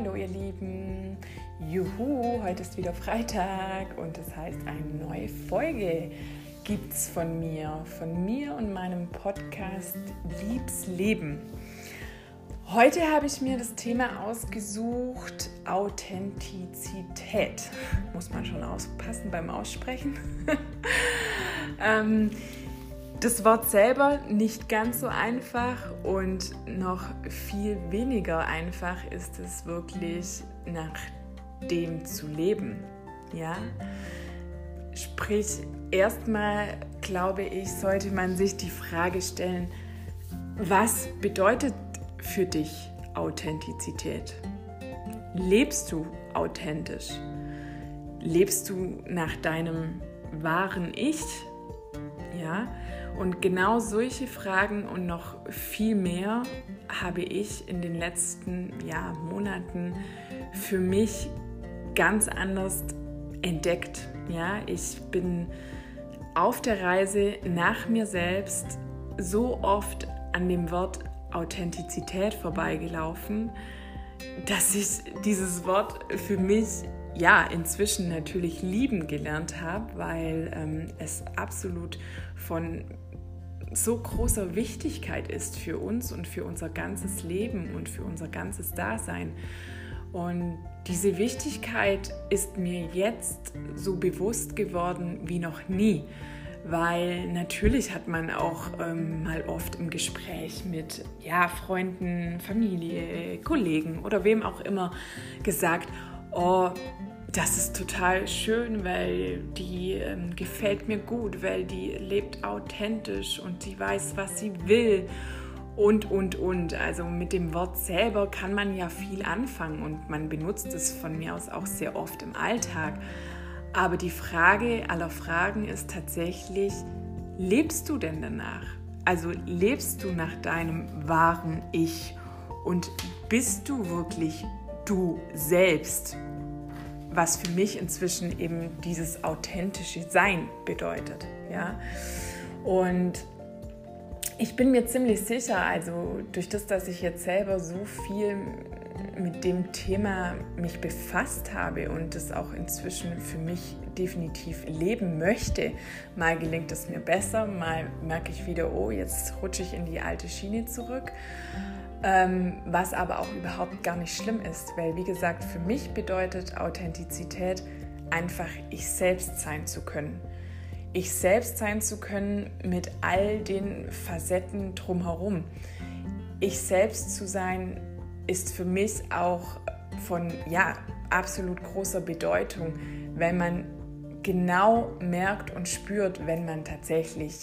Hallo ihr Lieben. Juhu, heute ist wieder Freitag und das heißt, eine neue Folge gibt's von mir, von mir und meinem Podcast Liebs Leben. Heute habe ich mir das Thema ausgesucht, Authentizität. Muss man schon aufpassen beim Aussprechen. ähm, das Wort selber nicht ganz so einfach und noch viel weniger einfach ist es wirklich nach dem zu leben. Ja? Sprich, erstmal glaube ich, sollte man sich die Frage stellen, was bedeutet für dich Authentizität? Lebst du authentisch? Lebst du nach deinem wahren Ich? Ja, und genau solche Fragen und noch viel mehr habe ich in den letzten ja, Monaten für mich ganz anders entdeckt. Ja, ich bin auf der Reise nach mir selbst so oft an dem Wort Authentizität vorbeigelaufen, dass ich dieses Wort für mich ja inzwischen natürlich lieben gelernt habe, weil ähm, es absolut von so großer Wichtigkeit ist für uns und für unser ganzes Leben und für unser ganzes Dasein. Und diese Wichtigkeit ist mir jetzt so bewusst geworden wie noch nie, weil natürlich hat man auch ähm, mal oft im Gespräch mit ja, Freunden, Familie, Kollegen oder wem auch immer gesagt, oh, das ist total schön, weil die ähm, gefällt mir gut, weil die lebt authentisch und sie weiß, was sie will und, und, und. Also mit dem Wort selber kann man ja viel anfangen und man benutzt es von mir aus auch sehr oft im Alltag. Aber die Frage aller Fragen ist tatsächlich, lebst du denn danach? Also lebst du nach deinem wahren Ich und bist du wirklich du selbst? Was für mich inzwischen eben dieses authentische Sein bedeutet. Ja? Und ich bin mir ziemlich sicher, also durch das, dass ich jetzt selber so viel mit dem Thema mich befasst habe und das auch inzwischen für mich definitiv leben möchte. Mal gelingt es mir besser, mal merke ich wieder, oh, jetzt rutsche ich in die alte Schiene zurück. Ähm, was aber auch überhaupt gar nicht schlimm ist, weil wie gesagt, für mich bedeutet Authentizität einfach ich selbst sein zu können. Ich selbst sein zu können mit all den Facetten drumherum. Ich selbst zu sein ist für mich auch von ja, absolut großer Bedeutung, wenn man genau merkt und spürt, wenn man tatsächlich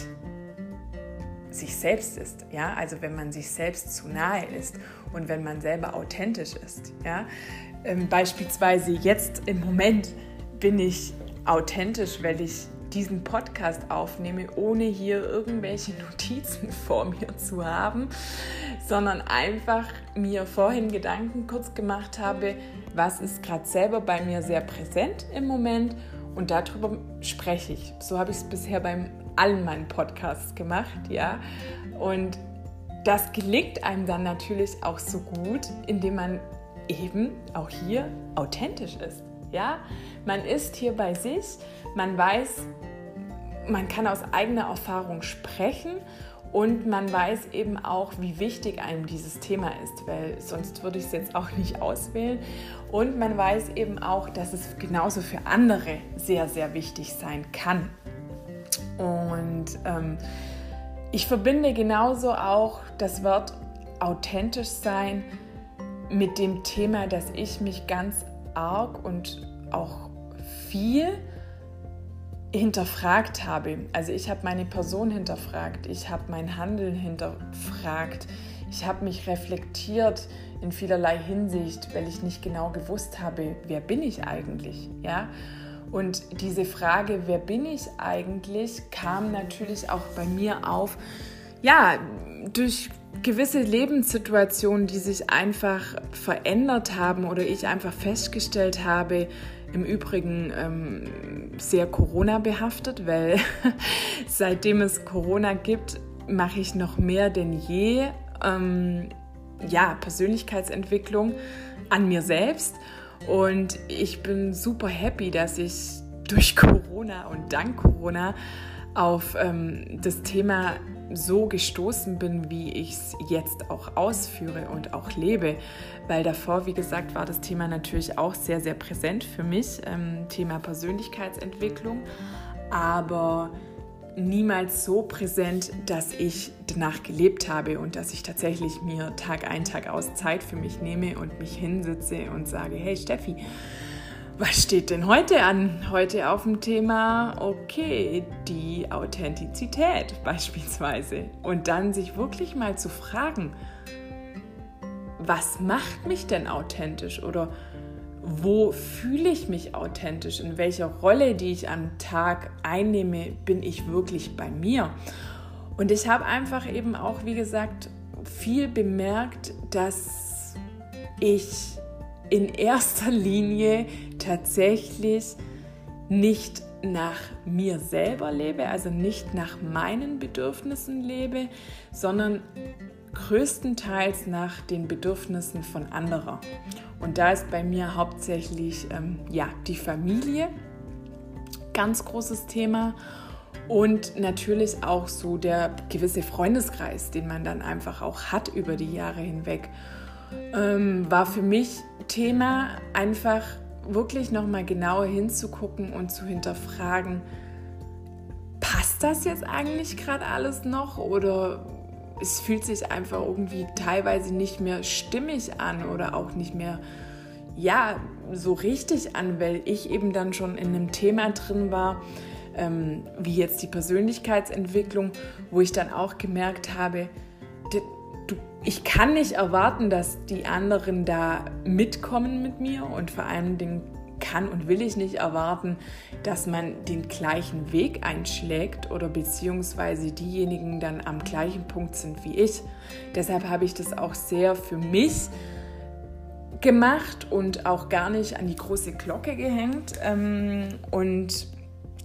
sich selbst ist, ja, also wenn man sich selbst zu nahe ist und wenn man selber authentisch ist, ja. Ähm, beispielsweise jetzt im Moment bin ich authentisch, weil ich diesen Podcast aufnehme, ohne hier irgendwelche Notizen vor mir zu haben, sondern einfach mir vorhin Gedanken kurz gemacht habe, was ist gerade selber bei mir sehr präsent im Moment und darüber spreche ich. So habe ich es bisher beim allen meinen Podcasts gemacht, ja. Und das gelingt einem dann natürlich auch so gut, indem man eben auch hier authentisch ist, ja. Man ist hier bei sich, man weiß, man kann aus eigener Erfahrung sprechen und man weiß eben auch, wie wichtig einem dieses Thema ist, weil sonst würde ich es jetzt auch nicht auswählen. Und man weiß eben auch, dass es genauso für andere sehr, sehr wichtig sein kann. Und ähm, ich verbinde genauso auch das Wort authentisch sein mit dem Thema, dass ich mich ganz arg und auch viel hinterfragt habe. Also ich habe meine Person hinterfragt, ich habe mein Handeln hinterfragt, ich habe mich reflektiert in vielerlei Hinsicht, weil ich nicht genau gewusst habe, wer bin ich eigentlich, ja? Und diese Frage, wer bin ich eigentlich, kam natürlich auch bei mir auf, ja, durch gewisse Lebenssituationen, die sich einfach verändert haben oder ich einfach festgestellt habe, im Übrigen ähm, sehr Corona behaftet, weil seitdem es Corona gibt, mache ich noch mehr denn je ähm, ja, Persönlichkeitsentwicklung an mir selbst. Und ich bin super happy, dass ich durch Corona und dank Corona auf ähm, das Thema so gestoßen bin, wie ich es jetzt auch ausführe und auch lebe. Weil davor, wie gesagt, war das Thema natürlich auch sehr, sehr präsent für mich, ähm, Thema Persönlichkeitsentwicklung, aber niemals so präsent, dass ich danach gelebt habe und dass ich tatsächlich mir Tag ein, Tag aus Zeit für mich nehme und mich hinsitze und sage, hey Steffi, was steht denn heute an? Heute auf dem Thema, okay, die Authentizität beispielsweise. Und dann sich wirklich mal zu fragen, was macht mich denn authentisch? Oder wo fühle ich mich authentisch? In welcher Rolle, die ich am Tag einnehme, bin ich wirklich bei mir? Und ich habe einfach eben auch, wie gesagt, viel bemerkt, dass ich in erster Linie tatsächlich nicht nach mir selber lebe, also nicht nach meinen Bedürfnissen lebe, sondern größtenteils nach den Bedürfnissen von anderen. Und da ist bei mir hauptsächlich ähm, ja, die Familie, ganz großes Thema. Und natürlich auch so der gewisse Freundeskreis, den man dann einfach auch hat über die Jahre hinweg, ähm, war für mich Thema einfach wirklich nochmal genauer hinzugucken und zu hinterfragen, passt das jetzt eigentlich gerade alles noch oder es fühlt sich einfach irgendwie teilweise nicht mehr stimmig an oder auch nicht mehr ja so richtig an, weil ich eben dann schon in einem Thema drin war, ähm, wie jetzt die Persönlichkeitsentwicklung, wo ich dann auch gemerkt habe, ich kann nicht erwarten, dass die anderen da mitkommen mit mir und vor allen Dingen kann und will ich nicht erwarten, dass man den gleichen Weg einschlägt oder beziehungsweise diejenigen dann am gleichen Punkt sind wie ich. Deshalb habe ich das auch sehr für mich gemacht und auch gar nicht an die große Glocke gehängt. Ähm, und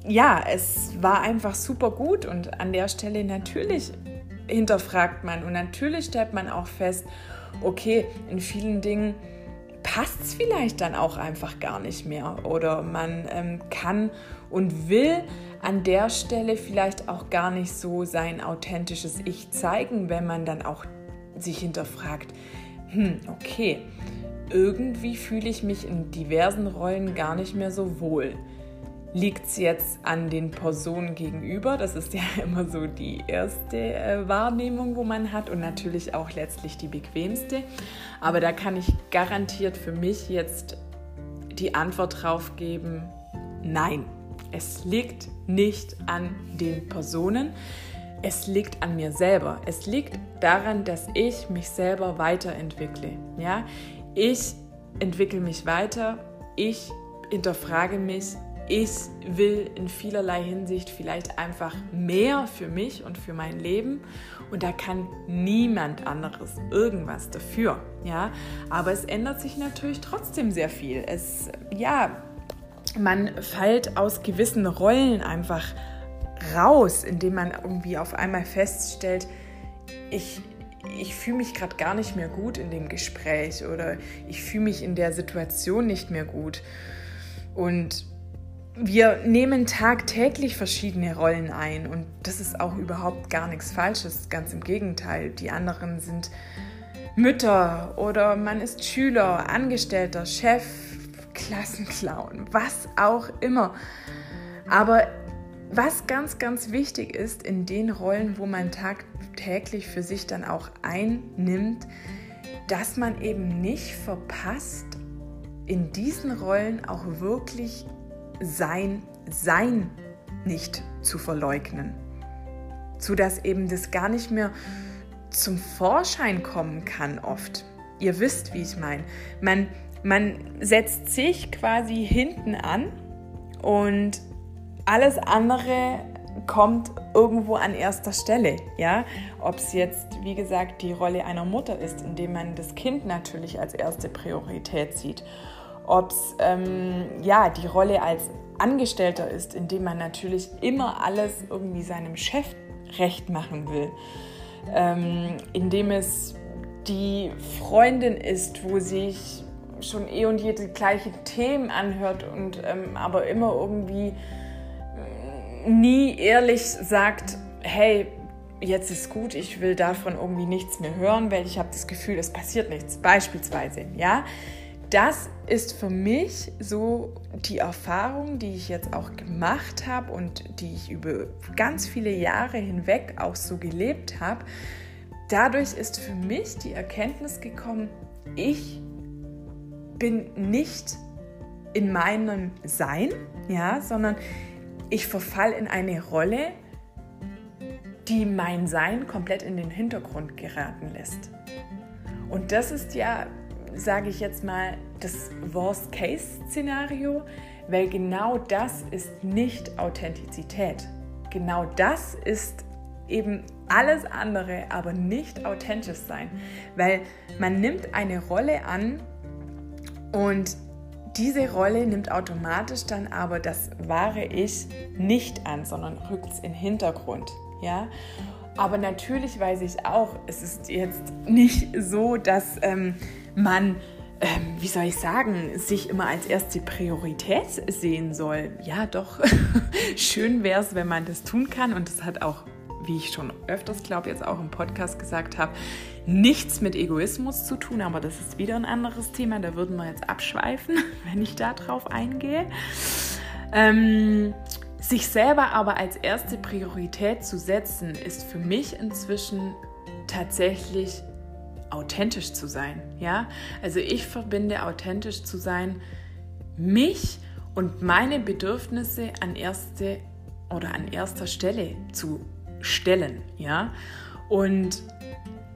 ja, es war einfach super gut und an der Stelle natürlich hinterfragt man und natürlich stellt man auch fest, okay, in vielen Dingen passt es vielleicht dann auch einfach gar nicht mehr oder man ähm, kann und will an der Stelle vielleicht auch gar nicht so sein authentisches Ich zeigen, wenn man dann auch sich hinterfragt, hm, okay, irgendwie fühle ich mich in diversen Rollen gar nicht mehr so wohl. Liegt es jetzt an den Personen gegenüber? Das ist ja immer so die erste äh, Wahrnehmung, wo man hat und natürlich auch letztlich die bequemste. Aber da kann ich garantiert für mich jetzt die Antwort drauf geben, nein, es liegt nicht an den Personen. Es liegt an mir selber. Es liegt daran, dass ich mich selber weiterentwickle. Ja? Ich entwickle mich weiter. Ich hinterfrage mich ich will in vielerlei Hinsicht vielleicht einfach mehr für mich und für mein Leben und da kann niemand anderes irgendwas dafür, ja, aber es ändert sich natürlich trotzdem sehr viel. Es ja, man fällt aus gewissen Rollen einfach raus, indem man irgendwie auf einmal feststellt, ich ich fühle mich gerade gar nicht mehr gut in dem Gespräch oder ich fühle mich in der Situation nicht mehr gut. Und wir nehmen tagtäglich verschiedene Rollen ein und das ist auch überhaupt gar nichts Falsches, ganz im Gegenteil. Die anderen sind Mütter oder man ist Schüler, Angestellter, Chef, Klassenclown, was auch immer. Aber was ganz, ganz wichtig ist in den Rollen, wo man tagtäglich für sich dann auch einnimmt, dass man eben nicht verpasst, in diesen Rollen auch wirklich sein Sein nicht zu verleugnen, sodass eben das gar nicht mehr zum Vorschein kommen kann oft. Ihr wisst, wie ich meine. Man, man setzt sich quasi hinten an und alles andere kommt irgendwo an erster Stelle. Ja? Ob es jetzt, wie gesagt, die Rolle einer Mutter ist, indem man das Kind natürlich als erste Priorität sieht ob es ähm, ja, die Rolle als Angestellter ist, indem man natürlich immer alles irgendwie seinem Chef recht machen will, ähm, indem es die Freundin ist, wo sich schon eh und je die gleichen Themen anhört und ähm, aber immer irgendwie mm, nie ehrlich sagt, hey, jetzt ist gut, ich will davon irgendwie nichts mehr hören, weil ich habe das Gefühl, es passiert nichts. Beispielsweise, ja. Das ist für mich so die Erfahrung, die ich jetzt auch gemacht habe und die ich über ganz viele Jahre hinweg auch so gelebt habe. Dadurch ist für mich die Erkenntnis gekommen, ich bin nicht in meinem Sein, ja, sondern ich verfall in eine Rolle, die mein Sein komplett in den Hintergrund geraten lässt. Und das ist ja, sage ich jetzt mal, das Worst-Case-Szenario, weil genau das ist nicht Authentizität. Genau das ist eben alles andere, aber nicht authentisch sein, weil man nimmt eine Rolle an und diese Rolle nimmt automatisch dann aber das wahre Ich nicht an, sondern rückt es in den Hintergrund. Ja? Aber natürlich weiß ich auch, es ist jetzt nicht so, dass ähm, man, ähm, wie soll ich sagen, sich immer als erste Priorität sehen soll. Ja, doch, schön wäre es, wenn man das tun kann und das hat auch wie ich schon öfters, glaube jetzt auch im Podcast gesagt habe, nichts mit Egoismus zu tun, aber das ist wieder ein anderes Thema, da würden wir jetzt abschweifen, wenn ich da drauf eingehe. Ähm, sich selber aber als erste Priorität zu setzen, ist für mich inzwischen tatsächlich authentisch zu sein. Ja, also ich verbinde authentisch zu sein, mich und meine Bedürfnisse an erste oder an erster Stelle zu stellen, ja. Und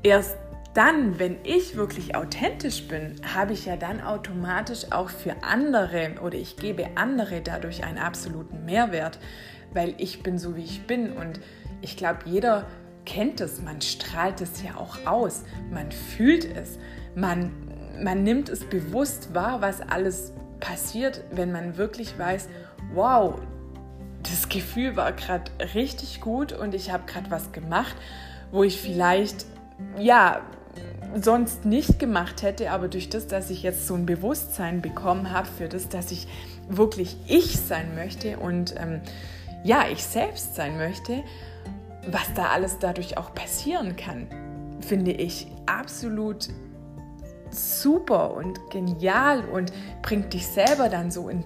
erst dann, wenn ich wirklich authentisch bin, habe ich ja dann automatisch auch für andere oder ich gebe andere dadurch einen absoluten Mehrwert, weil ich bin so, wie ich bin. Und ich glaube, jeder kennt es, man strahlt es ja auch aus, man fühlt es, man, man nimmt es bewusst wahr, was alles passiert, wenn man wirklich weiß, wow, das Gefühl war gerade richtig gut und ich habe gerade was gemacht, wo ich vielleicht, ja, sonst nicht gemacht hätte, aber durch das, dass ich jetzt so ein Bewusstsein bekommen habe für das, dass ich wirklich ich sein möchte und ähm, ja, ich selbst sein möchte, was da alles dadurch auch passieren kann, finde ich absolut super und genial und bringt dich selber dann so in,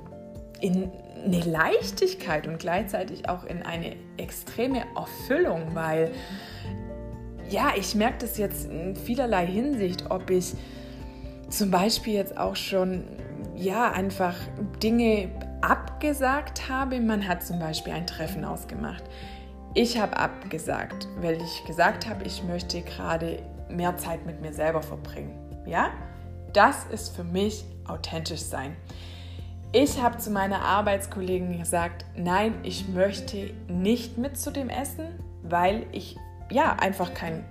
in eine Leichtigkeit und gleichzeitig auch in eine extreme Erfüllung, weil ja, ich merke das jetzt in vielerlei Hinsicht, ob ich zum Beispiel jetzt auch schon ja einfach Dinge abgesagt habe. Man hat zum Beispiel ein Treffen ausgemacht. Ich habe abgesagt, weil ich gesagt habe, ich möchte gerade mehr Zeit mit mir selber verbringen. Ja, das ist für mich authentisch sein. Ich habe zu meiner Arbeitskollegin gesagt, nein, ich möchte nicht mit zu dem Essen, weil ich ja einfach kein,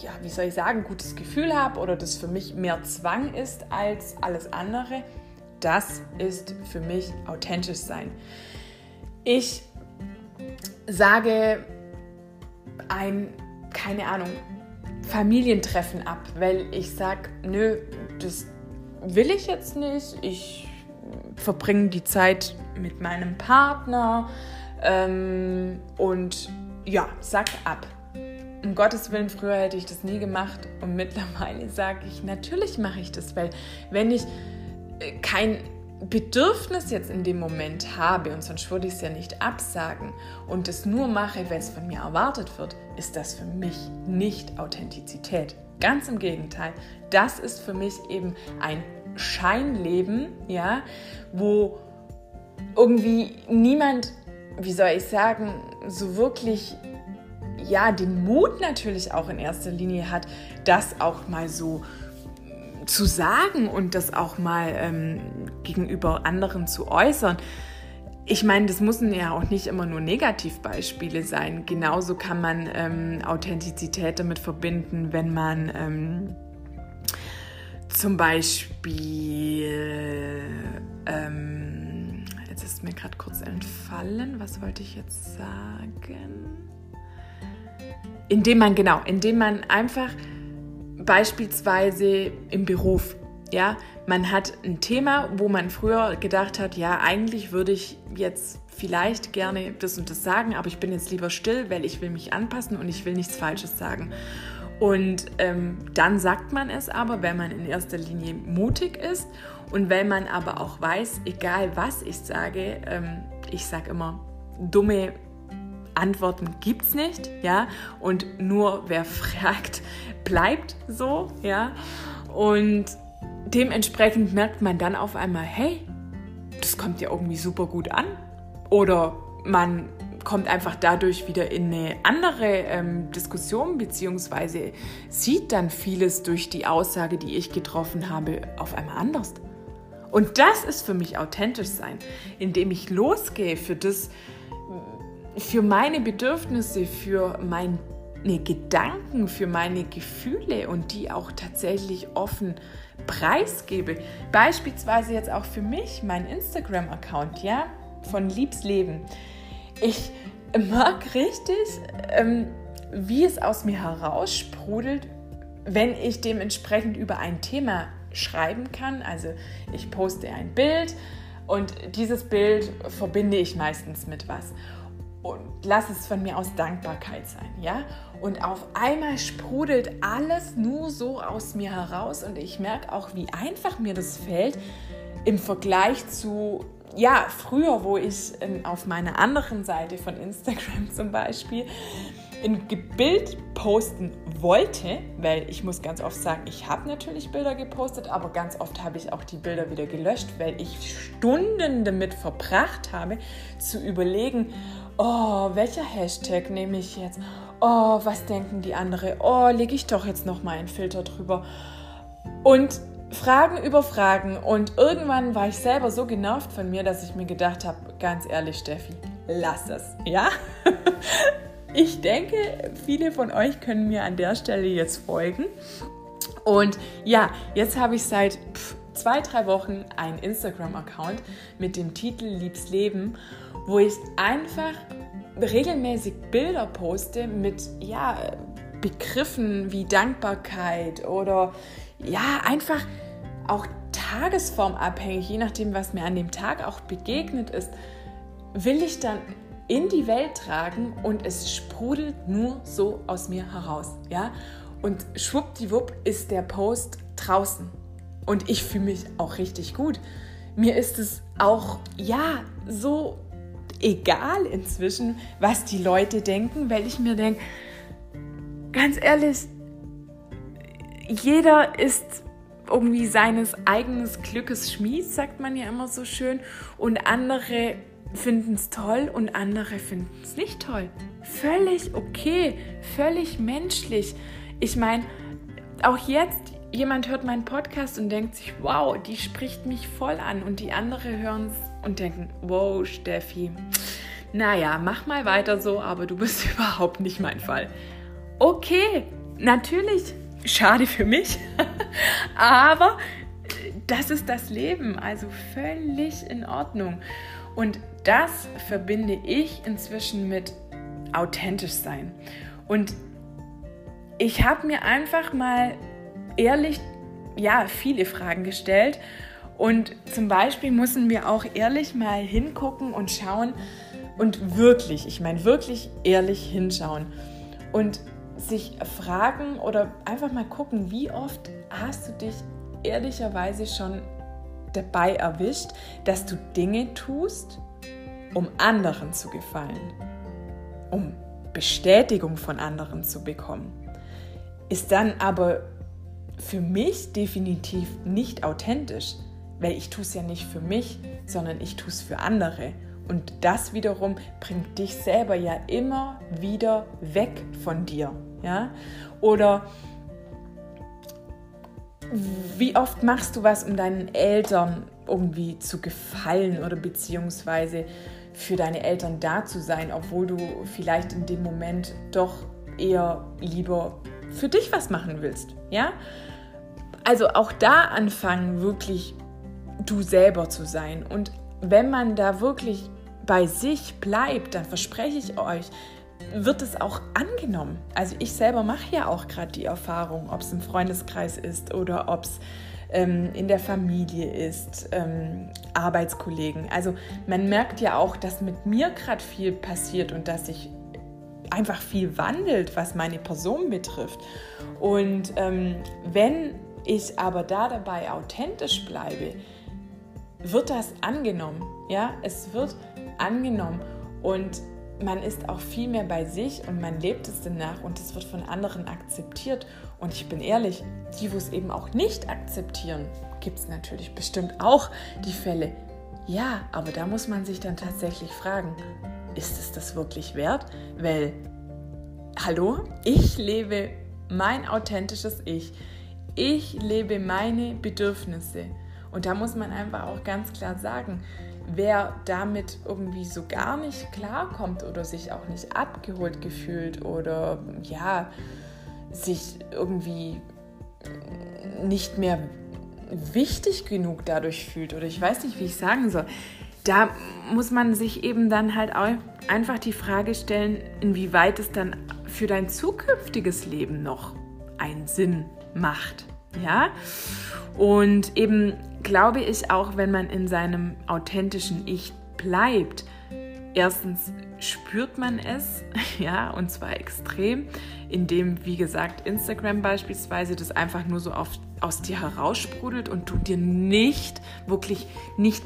ja, wie soll ich sagen, gutes Gefühl habe oder das für mich mehr Zwang ist als alles andere. Das ist für mich authentisch sein. Ich sage ein, keine Ahnung, Familientreffen ab, weil ich sage, nö, das will ich jetzt nicht. Ich verbringe die Zeit mit meinem Partner ähm, und ja, sag ab. Um Gottes Willen, früher hätte ich das nie gemacht und mittlerweile sage ich, natürlich mache ich das, weil wenn ich äh, kein Bedürfnis jetzt in dem Moment habe und sonst würde ich es ja nicht absagen und es nur mache, weil es von mir erwartet wird, ist das für mich nicht Authentizität. Ganz im Gegenteil, das ist für mich eben ein Scheinleben, ja, wo irgendwie niemand, wie soll ich sagen, so wirklich ja, den Mut natürlich auch in erster Linie hat, das auch mal so zu sagen und das auch mal ähm, gegenüber anderen zu äußern. Ich meine, das müssen ja auch nicht immer nur Negativbeispiele sein. Genauso kann man ähm, Authentizität damit verbinden, wenn man ähm, zum Beispiel, ähm, jetzt ist mir gerade kurz entfallen, was wollte ich jetzt sagen? Indem man, genau, indem man einfach beispielsweise im Beruf. Ja, man hat ein Thema, wo man früher gedacht hat, ja, eigentlich würde ich jetzt vielleicht gerne das und das sagen, aber ich bin jetzt lieber still, weil ich will mich anpassen und ich will nichts Falsches sagen. Und ähm, dann sagt man es aber, wenn man in erster Linie mutig ist und wenn man aber auch weiß, egal was ich sage, ähm, ich sage immer, dumme Antworten gibt es nicht, ja, und nur wer fragt, bleibt so, ja. Und dementsprechend merkt man dann auf einmal, hey, das kommt ja irgendwie super gut an. Oder man kommt einfach dadurch wieder in eine andere ähm, Diskussion, beziehungsweise sieht dann vieles durch die Aussage, die ich getroffen habe, auf einmal anders. Und das ist für mich authentisch sein, indem ich losgehe für das, für meine Bedürfnisse, für meine Gedanken, für meine Gefühle und die auch tatsächlich offen preisgebe. Beispielsweise jetzt auch für mich, mein Instagram-Account, ja, von Liebsleben. Ich mag richtig, ähm, wie es aus mir heraussprudelt, wenn ich dementsprechend über ein Thema schreiben kann. Also ich poste ein Bild und dieses Bild verbinde ich meistens mit was und lass es von mir aus Dankbarkeit sein, ja? Und auf einmal sprudelt alles nur so aus mir heraus und ich merke auch, wie einfach mir das fällt im Vergleich zu ja, früher, wo ich in, auf meiner anderen Seite von Instagram zum Beispiel ein Bild posten wollte, weil ich muss ganz oft sagen, ich habe natürlich Bilder gepostet, aber ganz oft habe ich auch die Bilder wieder gelöscht, weil ich Stunden damit verbracht habe, zu überlegen, oh, welcher Hashtag nehme ich jetzt? Oh, was denken die anderen? Oh, lege ich doch jetzt noch mal einen Filter drüber. Und Fragen über Fragen und irgendwann war ich selber so genervt von mir, dass ich mir gedacht habe, ganz ehrlich, Steffi, lass es, ja? Ich denke, viele von euch können mir an der Stelle jetzt folgen. Und ja, jetzt habe ich seit zwei, drei Wochen einen Instagram-Account mit dem Titel Liebs Leben, wo ich einfach regelmäßig Bilder poste mit ja, Begriffen wie Dankbarkeit oder ja, einfach auch tagesformabhängig, je nachdem, was mir an dem Tag auch begegnet ist, will ich dann in die Welt tragen und es sprudelt nur so aus mir heraus, ja? Und schwuppdiwupp ist der Post draußen und ich fühle mich auch richtig gut. Mir ist es auch, ja, so egal inzwischen, was die Leute denken, weil ich mir denke, ganz ehrlich, jeder ist irgendwie seines eigenen Glückes Schmied, sagt man ja immer so schön, und andere finden es toll und andere finden es nicht toll. Völlig okay, völlig menschlich. Ich meine, auch jetzt, jemand hört meinen Podcast und denkt sich, wow, die spricht mich voll an und die andere hören es und denken, wow, Steffi, naja, mach mal weiter so, aber du bist überhaupt nicht mein Fall. Okay, natürlich Schade für mich, aber das ist das Leben, also völlig in Ordnung. Und das verbinde ich inzwischen mit authentisch sein. Und ich habe mir einfach mal ehrlich, ja, viele Fragen gestellt. Und zum Beispiel müssen wir auch ehrlich mal hingucken und schauen und wirklich, ich meine wirklich ehrlich hinschauen. Und sich fragen oder einfach mal gucken, wie oft hast du dich ehrlicherweise schon dabei erwischt, dass du Dinge tust, um anderen zu gefallen, um Bestätigung von anderen zu bekommen, ist dann aber für mich definitiv nicht authentisch, weil ich tue es ja nicht für mich, sondern ich tue es für andere. Und das wiederum bringt dich selber ja immer wieder weg von dir. Ja? Oder wie oft machst du was, um deinen Eltern irgendwie zu gefallen oder beziehungsweise für deine Eltern da zu sein, obwohl du vielleicht in dem Moment doch eher lieber für dich was machen willst, ja? Also auch da anfangen, wirklich du selber zu sein. Und wenn man da wirklich bei sich bleibt, dann verspreche ich euch, wird es auch angenommen. Also ich selber mache ja auch gerade die Erfahrung, ob es im Freundeskreis ist oder ob es ähm, in der Familie ist, ähm, Arbeitskollegen. Also man merkt ja auch, dass mit mir gerade viel passiert und dass sich einfach viel wandelt, was meine Person betrifft. Und ähm, wenn ich aber da dabei authentisch bleibe, wird das angenommen. Ja, es wird angenommen und man ist auch viel mehr bei sich und man lebt es danach und es wird von anderen akzeptiert. Und ich bin ehrlich, die, wo es eben auch nicht akzeptieren, gibt es natürlich bestimmt auch die Fälle. Ja, aber da muss man sich dann tatsächlich fragen, ist es das wirklich wert? Weil, hallo, ich lebe mein authentisches Ich. Ich lebe meine Bedürfnisse. Und da muss man einfach auch ganz klar sagen, wer damit irgendwie so gar nicht klarkommt oder sich auch nicht abgeholt gefühlt oder ja, sich irgendwie nicht mehr wichtig genug dadurch fühlt oder ich weiß nicht, wie ich sagen soll. Da muss man sich eben dann halt auch einfach die Frage stellen, inwieweit es dann für dein zukünftiges Leben noch einen Sinn macht. Ja? Und eben glaube ich auch, wenn man in seinem authentischen Ich bleibt, erstens spürt man es, ja, und zwar extrem, indem, wie gesagt, Instagram beispielsweise das einfach nur so auf, aus dir heraussprudelt und du dir nicht, wirklich nicht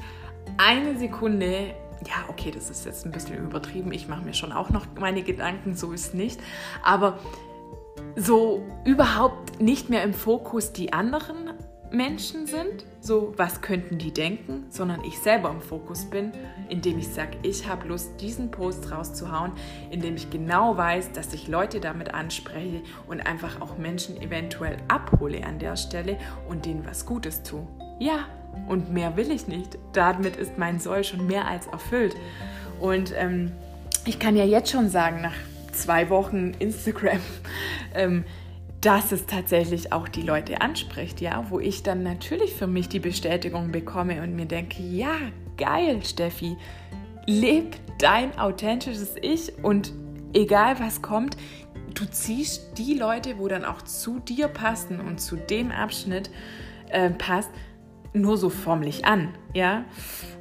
eine Sekunde, ja, okay, das ist jetzt ein bisschen übertrieben, ich mache mir schon auch noch meine Gedanken, so ist nicht, aber so überhaupt nicht mehr im Fokus die anderen Menschen sind, so was könnten die denken, sondern ich selber im Fokus bin, indem ich sage, ich habe Lust, diesen Post rauszuhauen, indem ich genau weiß, dass ich Leute damit anspreche und einfach auch Menschen eventuell abhole an der Stelle und denen was Gutes tue. Ja, und mehr will ich nicht. Damit ist mein Soll schon mehr als erfüllt. Und ähm, ich kann ja jetzt schon sagen, nach zwei Wochen Instagram, ähm, dass es tatsächlich auch die Leute anspricht, ja, wo ich dann natürlich für mich die Bestätigung bekomme und mir denke, ja, geil, Steffi, leb dein authentisches Ich und egal was kommt, du ziehst die Leute, wo dann auch zu dir passen und zu dem Abschnitt äh, passt, nur so formlich an, ja.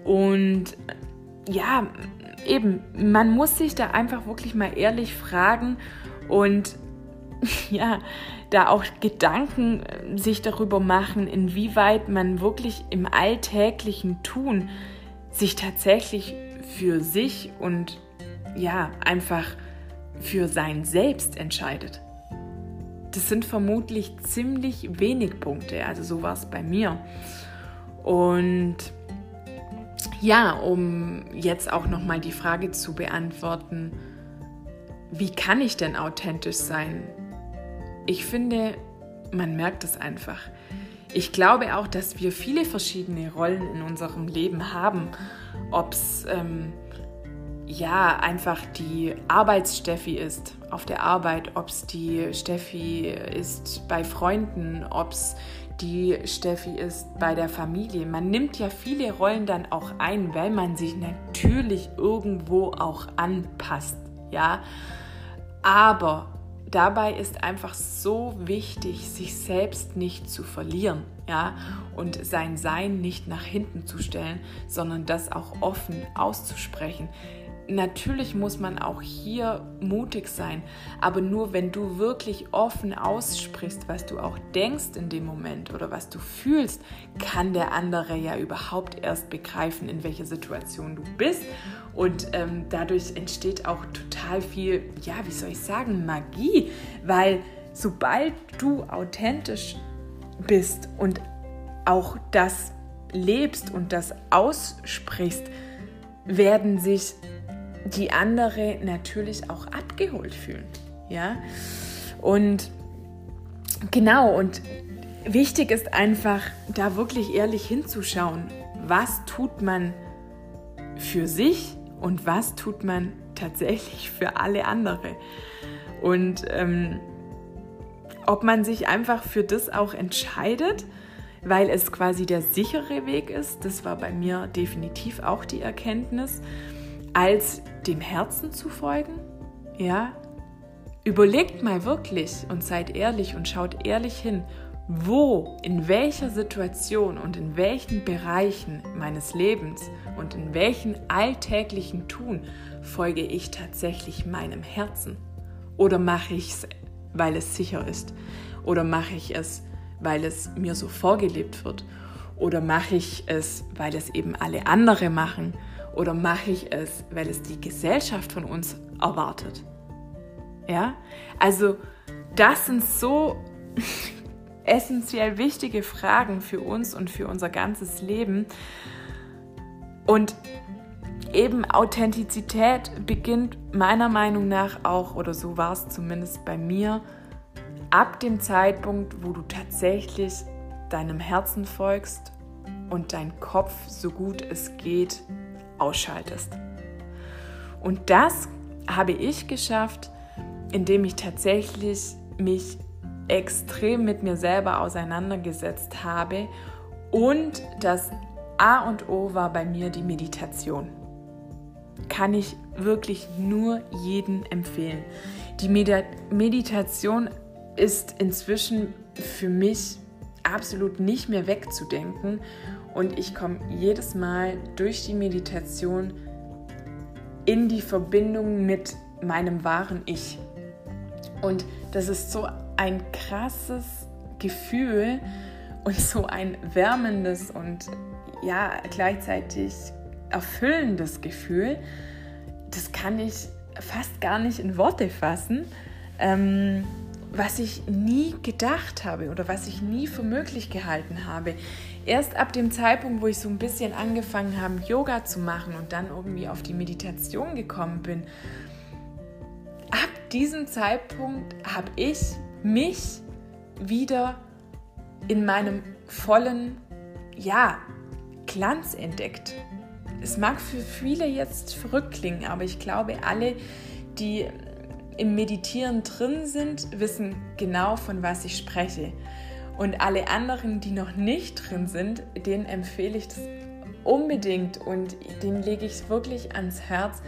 Und ja, eben, man muss sich da einfach wirklich mal ehrlich fragen und ja, da auch Gedanken äh, sich darüber machen, inwieweit man wirklich im alltäglichen Tun sich tatsächlich für sich und ja, einfach für sein Selbst entscheidet. Das sind vermutlich ziemlich wenig Punkte, also so war es bei mir. Und ja, um jetzt auch noch mal die Frage zu beantworten, wie kann ich denn authentisch sein? Ich finde, man merkt es einfach. Ich glaube auch, dass wir viele verschiedene Rollen in unserem Leben haben. Ob es ähm, ja einfach die Arbeitssteffi ist auf der Arbeit, ob es die Steffi ist bei Freunden, ob es die Steffi ist bei der Familie. Man nimmt ja viele Rollen dann auch ein, weil man sich natürlich irgendwo auch anpasst, ja. Aber dabei ist einfach so wichtig, sich selbst nicht zu verlieren, ja, und sein Sein nicht nach hinten zu stellen, sondern das auch offen auszusprechen. Natürlich muss man auch hier mutig sein, aber nur wenn du wirklich offen aussprichst, was du auch denkst in dem Moment oder was du fühlst, kann der andere ja überhaupt erst begreifen, in welcher Situation du bist. Und ähm, dadurch entsteht auch total viel, ja, wie soll ich sagen, Magie, weil sobald du authentisch bist und auch das lebst und das aussprichst, werden sich die andere natürlich auch abgeholt fühlen. Ja? Und genau, und wichtig ist einfach, da wirklich ehrlich hinzuschauen, was tut man für sich und was tut man tatsächlich für alle andere. Und ähm, ob man sich einfach für das auch entscheidet, weil es quasi der sichere Weg ist, das war bei mir definitiv auch die Erkenntnis als dem Herzen zu folgen, Ja? Überlegt mal wirklich und seid ehrlich und schaut ehrlich hin, wo, in welcher Situation und in welchen Bereichen meines Lebens und in welchen alltäglichen Tun folge ich tatsächlich meinem Herzen? Oder mache ich es, weil es sicher ist? Oder mache ich es, weil es mir so vorgelebt wird? Oder mache ich es, weil es eben alle andere machen? Oder mache ich es, weil es die Gesellschaft von uns erwartet? Ja, also das sind so essentiell wichtige Fragen für uns und für unser ganzes Leben. Und eben Authentizität beginnt meiner Meinung nach auch, oder so war es zumindest bei mir, ab dem Zeitpunkt, wo du tatsächlich deinem Herzen folgst und dein Kopf so gut es geht ausschaltest. Und das habe ich geschafft, indem ich tatsächlich mich extrem mit mir selber auseinandergesetzt habe und das A und O war bei mir die Meditation. Kann ich wirklich nur jeden empfehlen. Die Medi Meditation ist inzwischen für mich absolut nicht mehr wegzudenken und ich komme jedes Mal durch die Meditation in die Verbindung mit meinem wahren Ich. Und das ist so ein krasses Gefühl und so ein wärmendes und ja gleichzeitig erfüllendes Gefühl. Das kann ich fast gar nicht in Worte fassen, ähm, was ich nie gedacht habe oder was ich nie für möglich gehalten habe. Erst ab dem Zeitpunkt, wo ich so ein bisschen angefangen habe, Yoga zu machen und dann irgendwie auf die Meditation gekommen bin, ab diesem Zeitpunkt habe ich mich wieder in meinem vollen, ja, Glanz entdeckt. Es mag für viele jetzt verrückt klingen, aber ich glaube, alle, die im Meditieren drin sind, wissen genau, von was ich spreche. Und alle anderen, die noch nicht drin sind, denen empfehle ich das unbedingt und dem lege ich es wirklich ans Herz.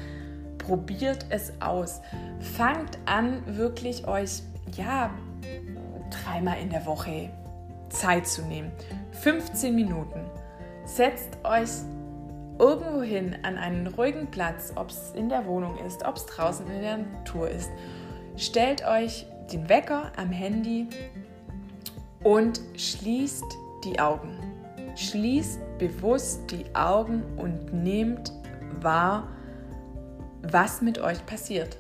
Probiert es aus. Fangt an, wirklich euch ja dreimal in der Woche Zeit zu nehmen. 15 Minuten. Setzt euch irgendwo hin an einen ruhigen Platz, ob es in der Wohnung ist, ob es draußen in der Natur ist. Stellt euch den Wecker am Handy und schließt die Augen. Schließt bewusst die Augen und nehmt wahr, was mit euch passiert.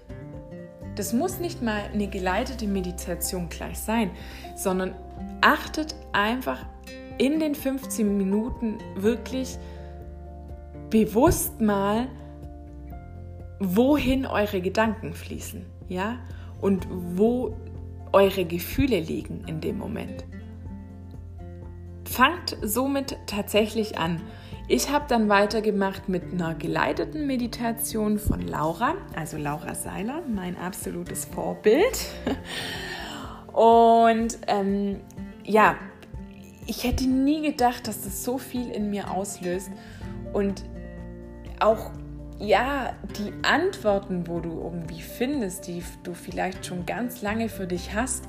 Das muss nicht mal eine geleitete Meditation gleich sein, sondern achtet einfach in den 15 Minuten wirklich bewusst mal, wohin eure Gedanken fließen, ja? Und wo eure Gefühle liegen in dem Moment. Fangt somit tatsächlich an. Ich habe dann weitergemacht mit einer geleiteten Meditation von Laura, also Laura Seiler, mein absolutes Vorbild. Und ähm, ja, ich hätte nie gedacht, dass das so viel in mir auslöst. Und auch ja, die Antworten, wo du irgendwie findest, die du vielleicht schon ganz lange für dich hast,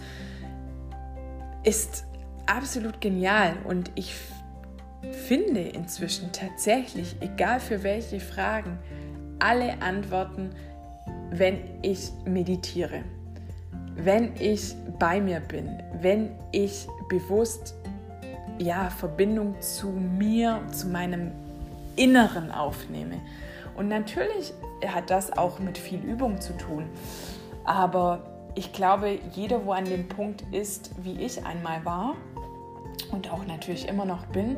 ist absolut genial. Und ich finde inzwischen tatsächlich, egal für welche Fragen, alle Antworten, wenn ich meditiere, wenn ich bei mir bin, wenn ich bewusst ja Verbindung zu mir, zu meinem Inneren aufnehme. Und natürlich hat das auch mit viel Übung zu tun. Aber ich glaube, jeder, wo an dem Punkt ist, wie ich einmal war und auch natürlich immer noch bin,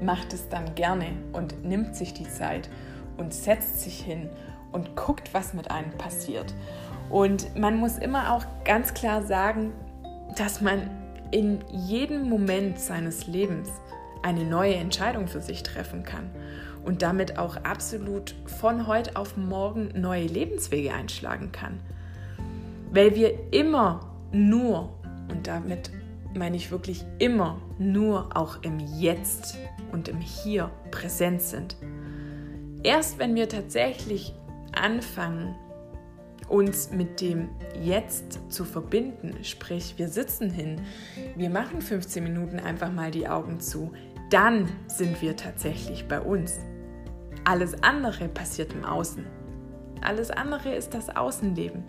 macht es dann gerne und nimmt sich die Zeit und setzt sich hin und guckt, was mit einem passiert. Und man muss immer auch ganz klar sagen, dass man in jedem Moment seines Lebens eine neue Entscheidung für sich treffen kann und damit auch absolut von heute auf morgen neue Lebenswege einschlagen kann. Weil wir immer nur, und damit meine ich wirklich immer nur auch im Jetzt und im Hier präsent sind. Erst wenn wir tatsächlich anfangen, uns mit dem Jetzt zu verbinden, sprich wir sitzen hin, wir machen 15 Minuten einfach mal die Augen zu, dann sind wir tatsächlich bei uns. Alles andere passiert im Außen. Alles andere ist das Außenleben,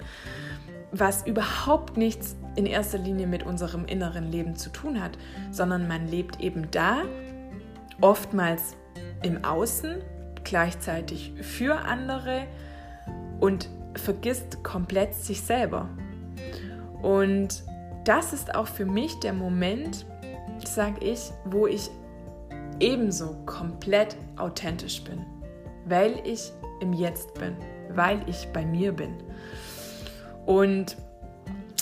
was überhaupt nichts in erster Linie mit unserem inneren Leben zu tun hat, sondern man lebt eben da, oftmals im Außen, gleichzeitig für andere und vergisst komplett sich selber. Und das ist auch für mich der Moment, sage ich, wo ich ebenso komplett authentisch bin, weil ich im Jetzt bin, weil ich bei mir bin. Und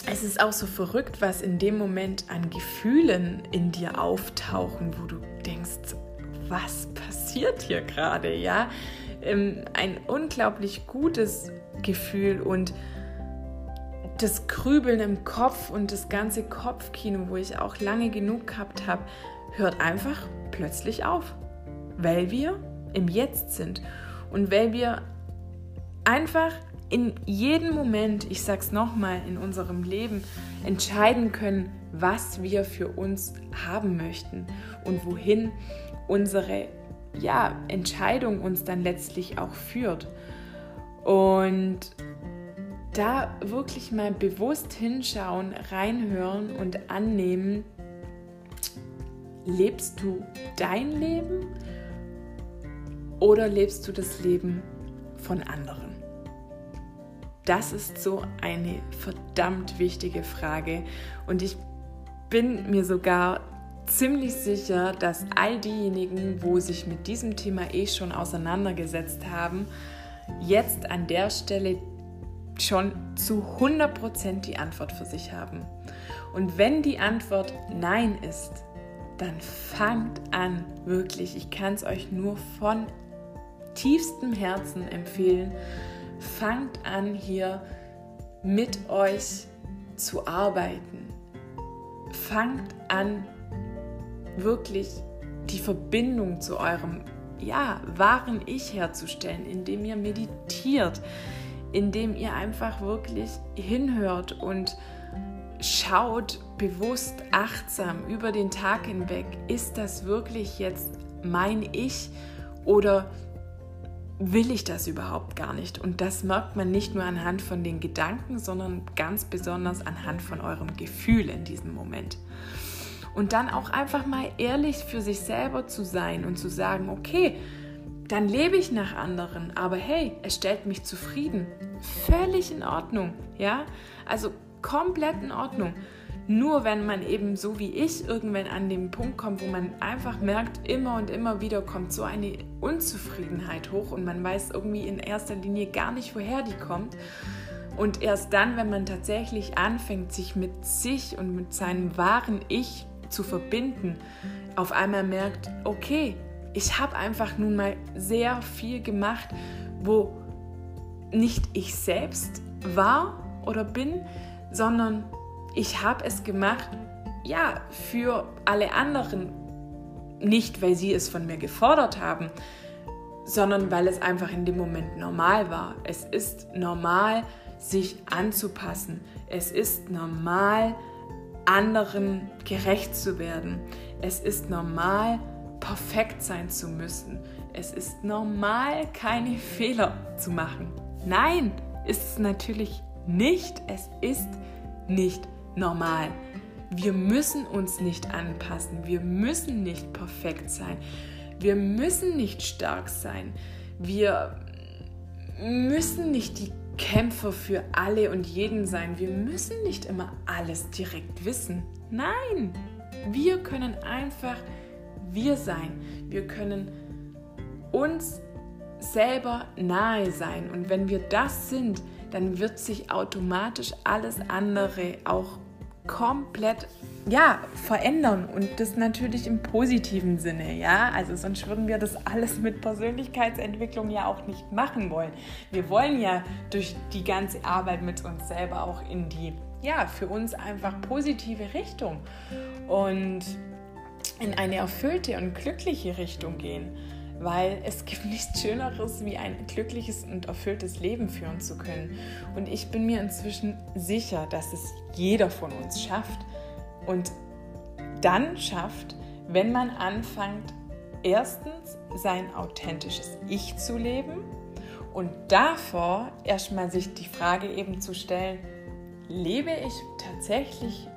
es ist auch so verrückt, was in dem Moment an Gefühlen in dir auftauchen, wo du denkst, was passiert hier gerade, ja? Ähm, ein unglaublich gutes Gefühl und das Grübeln im Kopf und das ganze Kopfkino, wo ich auch lange genug gehabt habe, hört einfach plötzlich auf, weil wir im Jetzt sind und weil wir einfach in jedem Moment, ich sag's nochmal, in unserem Leben entscheiden können, was wir für uns haben möchten und wohin unsere ja, Entscheidung uns dann letztlich auch führt. Und da wirklich mal bewusst hinschauen, reinhören und annehmen, lebst du dein Leben oder lebst du das Leben von anderen? Das ist so eine verdammt wichtige Frage und ich bin mir sogar ziemlich sicher, dass all diejenigen, wo sich mit diesem Thema eh schon auseinandergesetzt haben, jetzt an der Stelle schon zu 100% die Antwort für sich haben. Und wenn die Antwort Nein ist, dann fangt an, wirklich, ich kann es euch nur von tiefstem Herzen empfehlen, fangt an hier mit euch zu arbeiten. Fangt an, wirklich die Verbindung zu eurem ja, wahren Ich herzustellen, indem ihr meditiert, indem ihr einfach wirklich hinhört und schaut bewusst, achtsam über den Tag hinweg, ist das wirklich jetzt mein Ich oder will ich das überhaupt gar nicht? Und das merkt man nicht nur anhand von den Gedanken, sondern ganz besonders anhand von eurem Gefühl in diesem Moment. Und dann auch einfach mal ehrlich für sich selber zu sein und zu sagen, okay, dann lebe ich nach anderen, aber hey, es stellt mich zufrieden. Völlig in Ordnung, ja? Also komplett in Ordnung. Nur wenn man eben so wie ich irgendwann an den Punkt kommt, wo man einfach merkt, immer und immer wieder kommt so eine Unzufriedenheit hoch und man weiß irgendwie in erster Linie gar nicht, woher die kommt. Und erst dann, wenn man tatsächlich anfängt, sich mit sich und mit seinem wahren Ich zu verbinden, auf einmal merkt, okay, ich habe einfach nun mal sehr viel gemacht, wo nicht ich selbst war oder bin, sondern ich habe es gemacht, ja, für alle anderen. Nicht, weil sie es von mir gefordert haben, sondern weil es einfach in dem Moment normal war. Es ist normal, sich anzupassen. Es ist normal, anderen gerecht zu werden. Es ist normal, perfekt sein zu müssen. Es ist normal, keine Fehler zu machen. Nein, ist es natürlich nicht. Es ist nicht normal. Wir müssen uns nicht anpassen. Wir müssen nicht perfekt sein. Wir müssen nicht stark sein. Wir müssen nicht die Kämpfer für alle und jeden sein. Wir müssen nicht immer alles direkt wissen. Nein, wir können einfach wir sein. Wir können uns selber nahe sein. Und wenn wir das sind, dann wird sich automatisch alles andere auch komplett ja, verändern und das natürlich im positiven Sinne, ja? Also sonst würden wir das alles mit Persönlichkeitsentwicklung ja auch nicht machen wollen. Wir wollen ja durch die ganze Arbeit mit uns selber auch in die ja, für uns einfach positive Richtung und in eine erfüllte und glückliche Richtung gehen, weil es gibt nichts Schöneres, wie ein glückliches und erfülltes Leben führen zu können. Und ich bin mir inzwischen sicher, dass es jeder von uns schafft und dann schafft, wenn man anfängt, erstens sein authentisches Ich zu leben und davor erstmal sich die Frage eben zu stellen, lebe ich tatsächlich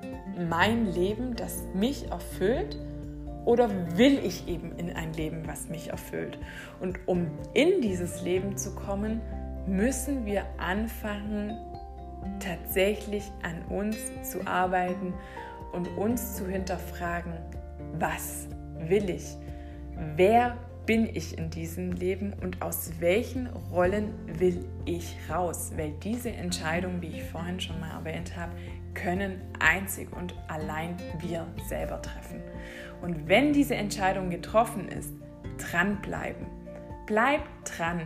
mein Leben, das mich erfüllt? Oder will ich eben in ein Leben, was mich erfüllt? Und um in dieses Leben zu kommen, müssen wir anfangen, tatsächlich an uns zu arbeiten und uns zu hinterfragen, was will ich? Wer bin ich in diesem Leben und aus welchen Rollen will ich raus? Weil diese Entscheidung, wie ich vorhin schon mal erwähnt habe, können einzig und allein wir selber treffen. Und wenn diese Entscheidung getroffen ist, dranbleiben. Bleibt dran.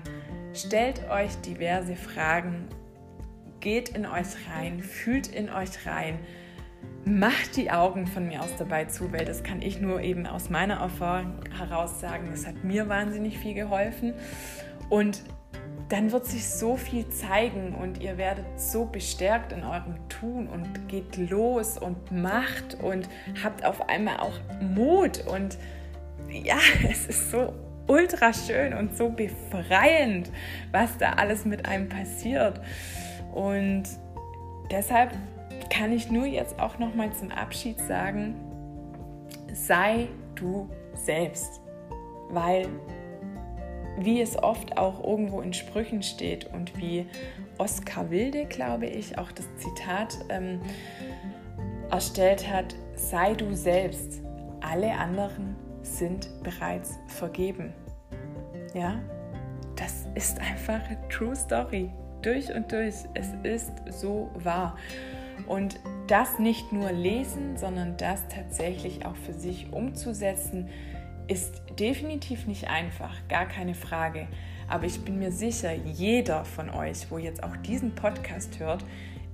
Stellt euch diverse Fragen. Geht in euch rein. Fühlt in euch rein. Macht die Augen von mir aus dabei zu, weil das kann ich nur eben aus meiner Erfahrung heraus sagen. Das hat mir wahnsinnig viel geholfen. Und dann wird sich so viel zeigen und ihr werdet so bestärkt in eurem Tun und geht los und macht und habt auf einmal auch Mut und ja, es ist so ultra schön und so befreiend, was da alles mit einem passiert. Und deshalb kann ich nur jetzt auch noch mal zum Abschied sagen, sei du selbst, weil wie es oft auch irgendwo in Sprüchen steht und wie Oskar Wilde, glaube ich, auch das Zitat ähm, erstellt hat, sei du selbst, alle anderen sind bereits vergeben. Ja, das ist einfach True Story, durch und durch. Es ist so wahr. Und das nicht nur lesen, sondern das tatsächlich auch für sich umzusetzen, ist definitiv nicht einfach, gar keine Frage. Aber ich bin mir sicher, jeder von euch, wo jetzt auch diesen Podcast hört,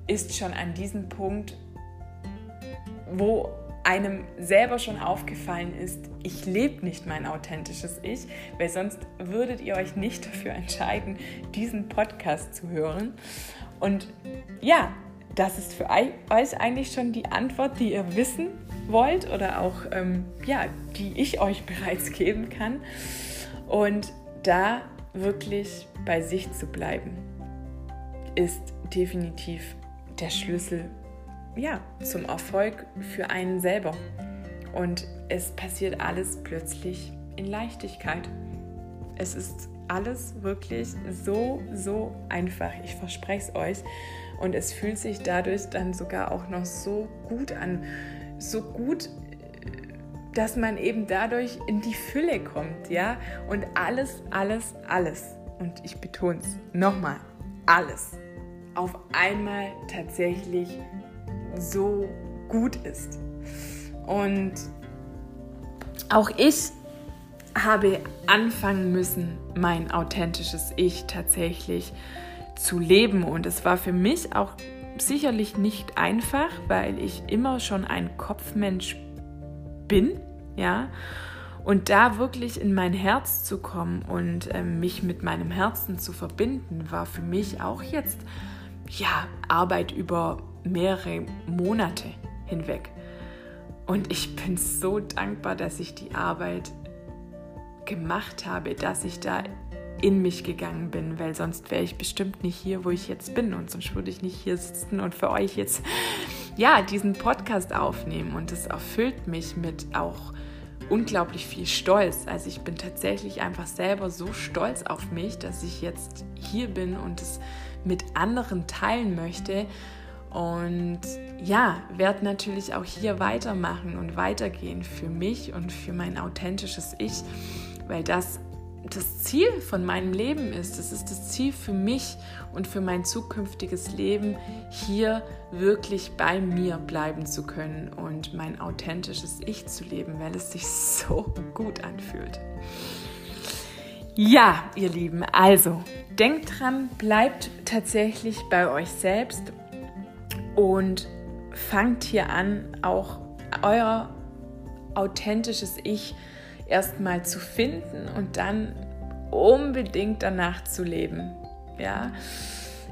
ist schon an diesem Punkt, wo einem selber schon aufgefallen ist, ich lebe nicht mein authentisches Ich, weil sonst würdet ihr euch nicht dafür entscheiden, diesen Podcast zu hören. Und ja, das ist für euch eigentlich schon die Antwort, die ihr wissen wollt oder auch, ähm, ja, die ich euch bereits geben kann. Und da wirklich bei sich zu bleiben, ist definitiv der Schlüssel ja, zum Erfolg für einen selber. Und es passiert alles plötzlich in Leichtigkeit. Es ist alles wirklich so, so einfach. Ich verspreche es euch. Und es fühlt sich dadurch dann sogar auch noch so gut an so gut, dass man eben dadurch in die Fülle kommt, ja? Und alles, alles, alles, und ich betone es nochmal, alles auf einmal tatsächlich so gut ist. Und auch ich habe anfangen müssen, mein authentisches Ich tatsächlich zu leben. Und es war für mich auch sicherlich nicht einfach, weil ich immer schon ein Kopfmensch bin, ja. Und da wirklich in mein Herz zu kommen und äh, mich mit meinem Herzen zu verbinden, war für mich auch jetzt ja Arbeit über mehrere Monate hinweg. Und ich bin so dankbar, dass ich die Arbeit gemacht habe, dass ich da in mich gegangen bin, weil sonst wäre ich bestimmt nicht hier, wo ich jetzt bin und sonst würde ich nicht hier sitzen und für euch jetzt ja diesen Podcast aufnehmen und es erfüllt mich mit auch unglaublich viel Stolz. Also ich bin tatsächlich einfach selber so stolz auf mich, dass ich jetzt hier bin und es mit anderen teilen möchte. Und ja, werde natürlich auch hier weitermachen und weitergehen für mich und für mein authentisches Ich, weil das das Ziel von meinem Leben ist. Das ist das Ziel für mich und für mein zukünftiges Leben, hier wirklich bei mir bleiben zu können und mein authentisches Ich zu leben, weil es sich so gut anfühlt. Ja, ihr Lieben, also denkt dran, bleibt tatsächlich bei euch selbst und fangt hier an, auch euer authentisches Ich zu erstmal zu finden und dann unbedingt danach zu leben. Ja,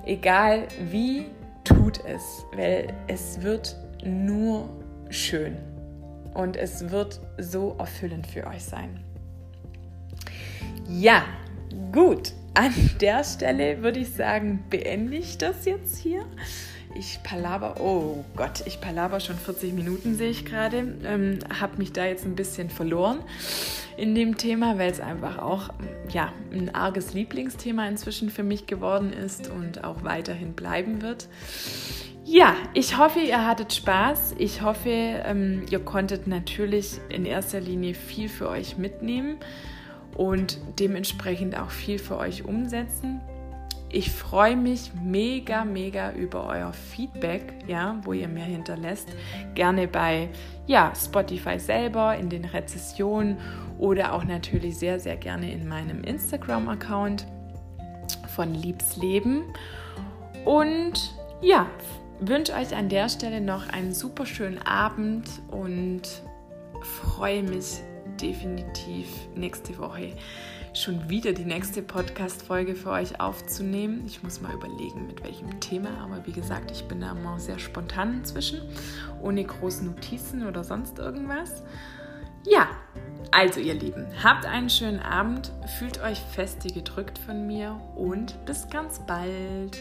egal wie, tut es, weil es wird nur schön und es wird so erfüllend für euch sein. Ja, gut. An der Stelle würde ich sagen, beende ich das jetzt hier. Ich palaber, oh Gott, ich palaber schon 40 Minuten, sehe ich gerade. Ähm, habe mich da jetzt ein bisschen verloren in dem Thema, weil es einfach auch ja, ein arges Lieblingsthema inzwischen für mich geworden ist und auch weiterhin bleiben wird. Ja, ich hoffe, ihr hattet Spaß. Ich hoffe, ähm, ihr konntet natürlich in erster Linie viel für euch mitnehmen und dementsprechend auch viel für euch umsetzen. Ich freue mich mega, mega über euer Feedback, ja, wo ihr mir hinterlässt. Gerne bei ja, Spotify selber, in den Rezessionen oder auch natürlich sehr, sehr gerne in meinem Instagram-Account von Liebsleben. Und ja, wünsche euch an der Stelle noch einen super schönen Abend und freue mich definitiv nächste Woche schon wieder die nächste Podcast-Folge für euch aufzunehmen. Ich muss mal überlegen, mit welchem Thema, aber wie gesagt, ich bin da immer sehr spontan inzwischen, ohne große Notizen oder sonst irgendwas. Ja, also ihr Lieben, habt einen schönen Abend, fühlt euch feste gedrückt von mir und bis ganz bald.